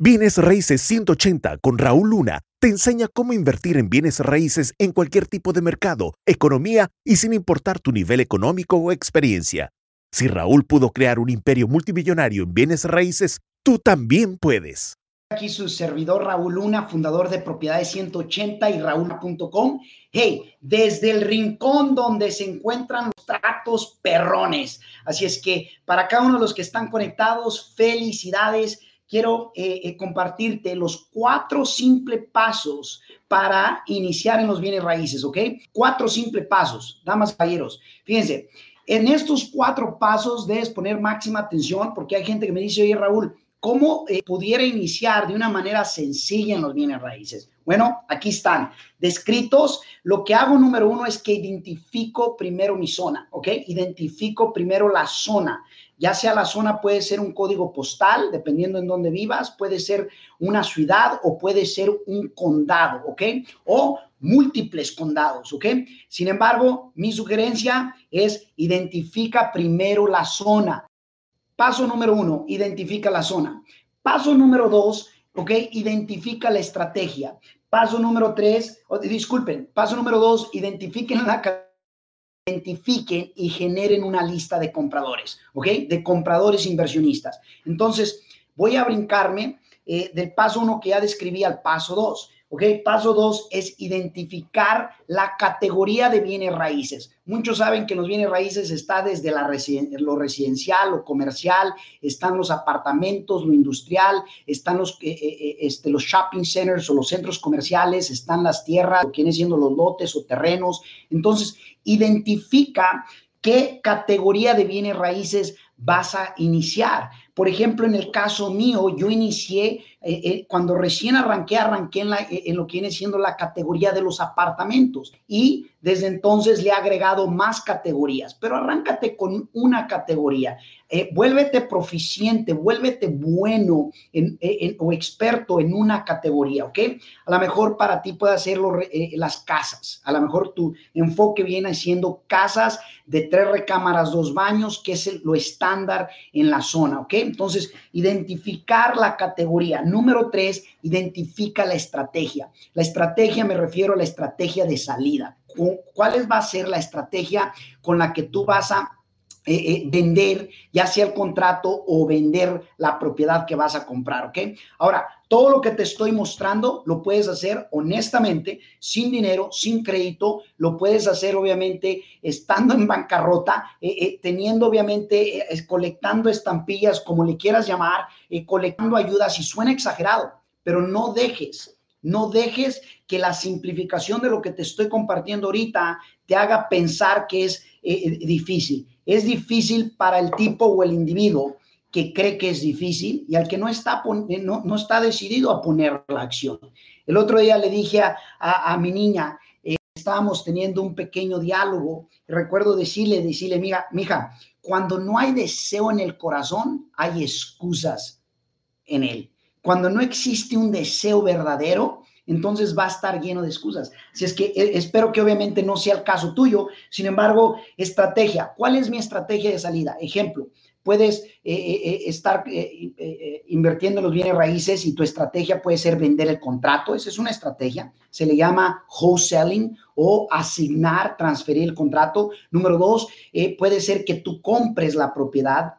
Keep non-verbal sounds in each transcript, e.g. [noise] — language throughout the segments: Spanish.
Bienes Raíces 180 con Raúl Luna te enseña cómo invertir en bienes raíces en cualquier tipo de mercado, economía y sin importar tu nivel económico o experiencia. Si Raúl pudo crear un imperio multimillonario en bienes raíces, tú también puedes. Aquí su servidor Raúl Luna, fundador de Propiedades 180 y Raúl.com. Hey, desde el rincón donde se encuentran los tratos perrones. Así es que para cada uno de los que están conectados, felicidades quiero eh, eh, compartirte los cuatro simples pasos para iniciar en los bienes raíces, ¿ok? Cuatro simples pasos, damas y caballeros. Fíjense, en estos cuatro pasos debes poner máxima atención porque hay gente que me dice, oye Raúl, ¿cómo eh, pudiera iniciar de una manera sencilla en los bienes raíces? Bueno, aquí están descritos. Lo que hago número uno es que identifico primero mi zona, ¿ok? Identifico primero la zona. Ya sea la zona puede ser un código postal, dependiendo en dónde vivas, puede ser una ciudad o puede ser un condado, ¿ok? O múltiples condados, ¿ok? Sin embargo, mi sugerencia es identifica primero la zona. Paso número uno, identifica la zona. Paso número dos, ¿ok? Identifica la estrategia. Paso número tres, disculpen, paso número dos, identifiquen la identifiquen y generen una lista de compradores, ¿ok? De compradores inversionistas. Entonces, voy a brincarme eh, del paso uno que ya describí al paso dos. ¿Ok? Paso dos es identificar la categoría de bienes raíces. Muchos saben que los bienes raíces está desde la lo residencial, lo comercial, están los apartamentos, lo industrial, están los, eh, eh, este, los shopping centers o los centros comerciales, están las tierras, lo que siendo los lotes o terrenos. Entonces, identifica qué categoría de bienes raíces vas a iniciar. Por ejemplo, en el caso mío, yo inicié, eh, eh, cuando recién arranqué, arranqué en, la, eh, en, lo que viene siendo la categoría de los apartamentos. Y desde entonces le he agregado más categorías, pero arráncate con una categoría. vuélvete proficiente, vuélvete bueno o experto en una categoría, ¿ok? A lo mejor para ti puede ser las casas, a lo mejor tu enfoque viene siendo casas de tres recámaras, dos baños, que es lo estándar en la zona, ¿ok? Entonces, identificar la categoría. Número tres, identifica la estrategia. La estrategia me refiero a la estrategia de salida. ¿Cuál va a ser la estrategia con la que tú vas a eh, eh, vender, ya sea el contrato o vender la propiedad que vas a comprar, ¿ok? Ahora, todo lo que te estoy mostrando lo puedes hacer honestamente, sin dinero, sin crédito, lo puedes hacer obviamente estando en bancarrota, eh, teniendo obviamente, colectando estampillas, como le quieras llamar, colectando ayudas y suena exagerado, pero no dejes no dejes que la simplificación de lo que te estoy compartiendo ahorita te haga pensar que es difícil. Es difícil para el tipo o el individuo que cree que es difícil y al que no está, eh, no, no está decidido a poner la acción. El otro día le dije a, a, mi niña, eh, estábamos teniendo un pequeño diálogo, recuerdo decirle, decirle, mira, mija, cuando no hay deseo en el corazón, hay excusas en él. Cuando no existe un deseo verdadero, entonces va a estar lleno de excusas. Si es que eh, espero que obviamente no sea el caso tuyo, sin embargo, estrategia. ¿Cuál es mi estrategia de salida? Ejemplo, puedes eh, eh, estar invirtiendo en los bienes raíces y tu estrategia puede ser vender el contrato. Esa es una estrategia. Se le llama wholesaling o asignar, transferir el contrato. Número dos, puede ser que tú compres la propiedad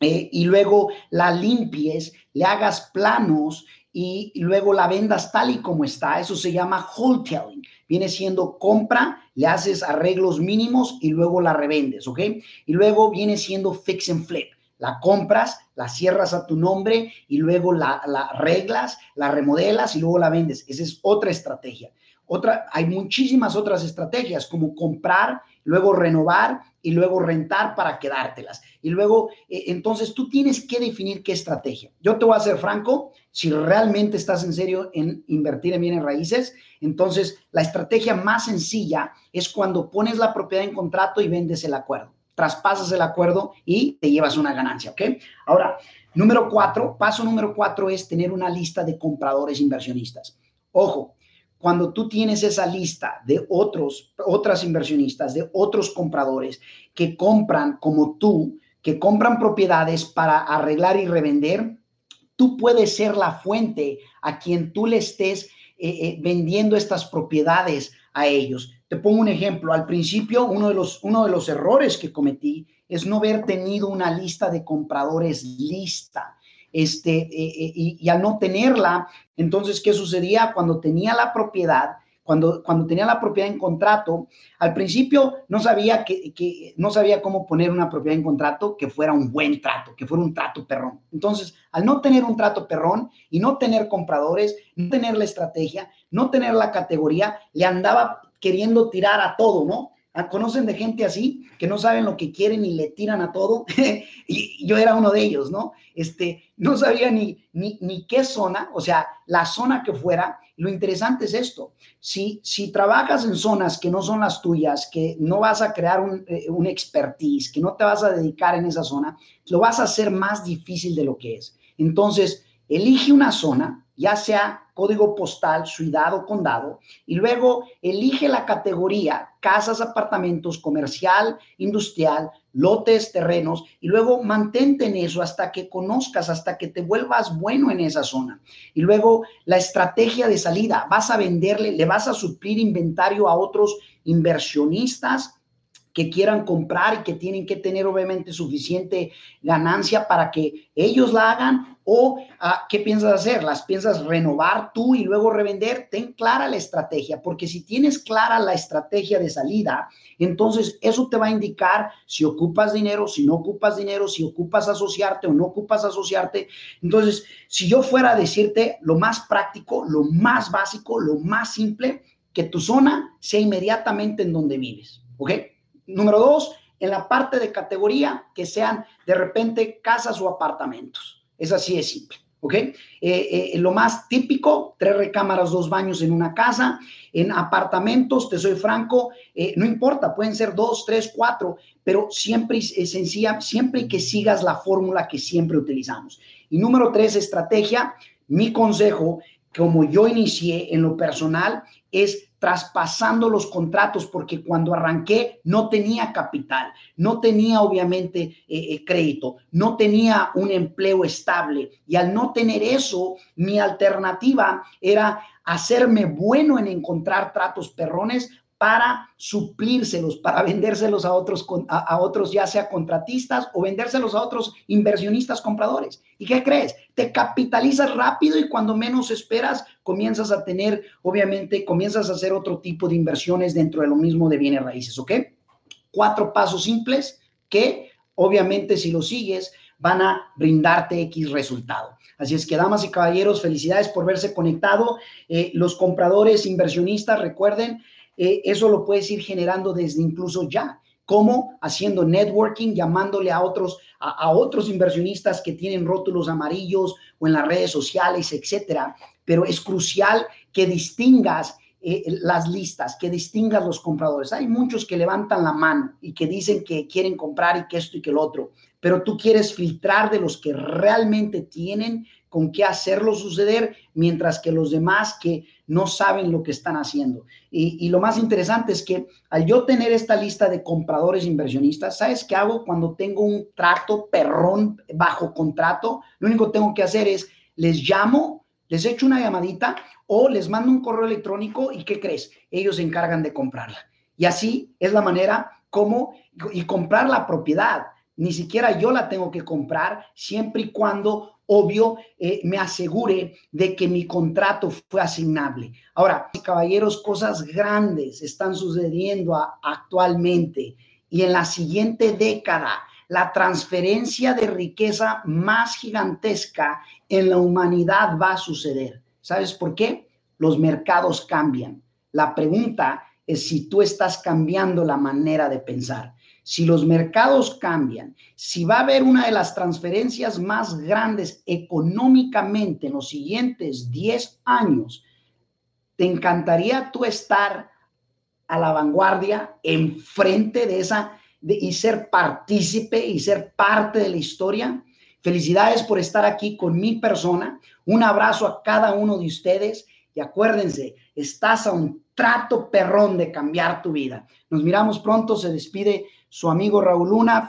y luego la limpies, le hagas planos y luego la vendas tal y como está. Eso se llama wholesaling. Viene siendo compra, le haces arreglos mínimos y luego la revendes, ¿ok? Y luego viene siendo fix and flip. La compras, la cierras a tu nombre y luego la, la arreglas, la remodelas y luego la vendes. Esa es otra estrategia. Otra, hay muchísimas otras estrategias como comprar, luego renovar y luego rentar para quedártelas. Y luego, eh, entonces tú tienes que definir qué estrategia. Yo te voy a ser franco, si realmente estás en serio en invertir en bienes raíces, entonces la estrategia más sencilla es cuando pones la propiedad en contrato y vendes el acuerdo. Traspasas el acuerdo y te llevas una ganancia, ¿ok? Ahora, número cuatro, paso número cuatro es tener una lista de compradores inversionistas. Ojo, cuando tú tienes esa lista de otros, otras inversionistas, de otros compradores que compran como tú, que compran propiedades para arreglar y revender, tú puedes ser la fuente a quien tú le estés eh, eh, vendiendo estas propiedades a ellos. Te pongo un ejemplo. Al principio, uno de, los, uno de los errores que cometí es no haber tenido una lista de compradores lista. Este, eh, y, y al no tenerla, entonces, ¿qué sucedía? Cuando tenía la propiedad, cuando, cuando tenía la propiedad en contrato, al principio no sabía, que, no sabía cómo poner una propiedad en contrato que fuera un buen trato, que fuera un trato perrón. Entonces, al no tener un trato perrón y no tener compradores, no tener la estrategia, no tener la categoría, le andaba queriendo tirar a todo, ¿no? Ah, ¿Conocen de gente así que no saben lo que quieren y le tiran a todo? [laughs] y yo era uno de ellos, ¿no? Este, no sabía ni, ni, qué zona, o sea, la zona que fuera. Lo interesante es esto, si, si trabajas en zonas que no son las tuyas, que no vas a crear un, eh, un expertise, que no te vas a dedicar en esa zona, lo vas a hacer más difícil de lo que es. Entonces, elige una zona, ya sea código postal, ciudad condado, y luego elige la categoría, casas, apartamentos, comercial, industrial, lotes, terrenos, y luego mantente en eso hasta que conozcas, hasta que te vuelvas bueno en esa zona. Y luego la estrategia de salida, vas a venderle, le vas a suplir inventario a otros inversionistas que quieran comprar y que tienen que tener obviamente suficiente ganancia para que ellos la hagan o ah, qué piensas hacer, las piensas renovar tú y luego revender, ten clara la estrategia, porque si tienes clara la estrategia de salida, entonces eso te va a indicar si ocupas dinero, si no ocupas dinero, si ocupas asociarte o no ocupas asociarte. Entonces, si yo fuera a decirte lo más práctico, lo más básico, lo más simple, que tu zona sea inmediatamente en donde vives, ¿ok? Número dos, en la parte de categoría, que sean de repente casas o apartamentos. Es así de simple. ¿Ok? Eh, eh, lo más típico, tres recámaras, dos baños en una casa. En apartamentos, te soy franco, eh, no importa, pueden ser dos, tres, cuatro, pero siempre es sencilla, siempre que sigas la fórmula que siempre utilizamos. Y número tres, estrategia. Mi consejo, como yo inicié en lo personal, es traspasando los contratos, porque cuando arranqué no tenía capital, no tenía obviamente eh, eh, crédito, no tenía un empleo estable. Y al no tener eso, mi alternativa era hacerme bueno en encontrar tratos perrones para suplírselos, para vendérselos a otros, a, otros, ya sea contratistas o vendérselos a otros inversionistas compradores. ¿Y qué crees? Te capitalizas rápido y cuando menos esperas, comienzas a tener, obviamente, comienzas a hacer otro tipo de inversiones dentro de lo mismo de bienes raíces, ¿ok? Cuatro pasos simples que, obviamente, si los sigues, van a brindarte X resultado. Así es que, damas y caballeros, felicidades por verse conectado. Eh, los compradores, inversionistas, recuerden, eh, eso lo puedes ir generando desde incluso ya. como Haciendo networking, llamándole a otros, a, otros inversionistas que tienen rótulos amarillos o en las redes sociales, etcétera. Pero es crucial que distingas eh, las listas, que distingas los compradores. Hay muchos que levantan la mano y que dicen que quieren comprar y que esto y que el otro, pero tú quieres filtrar de los que realmente tienen con qué hacerlo suceder, mientras que los demás que no saben lo que están haciendo. Y, lo más interesante es que al yo tener esta lista de compradores inversionistas, ¿sabes qué hago cuando tengo un trato perrón bajo contrato? Lo único que tengo que hacer es, les llamo, les echo una llamadita o les mando un correo electrónico y ¿qué crees? Ellos se encargan de comprarla. Y así es la manera como, y comprar la propiedad. Ni siquiera yo la tengo que comprar siempre y cuando obvio, eh, me asegure de que mi contrato fue asignable. Ahora, caballeros, cosas grandes están sucediendo actualmente y en la siguiente década, la transferencia de riqueza más gigantesca en la humanidad va a suceder. ¿Sabes por qué? Los mercados cambian. La pregunta es si tú estás cambiando la manera de pensar si los mercados cambian, si va a haber una de las transferencias más grandes económicamente en los siguientes 10 años, ¿te encantaría tú estar a la vanguardia, enfrente de esa, y ser partícipe y ser parte de la historia? Felicidades por estar aquí con mi persona. Un abrazo a cada uno de ustedes y acuérdense, estás a un trato perrón de cambiar tu vida. Nos miramos pronto, se despide su amigo Raúl Luna.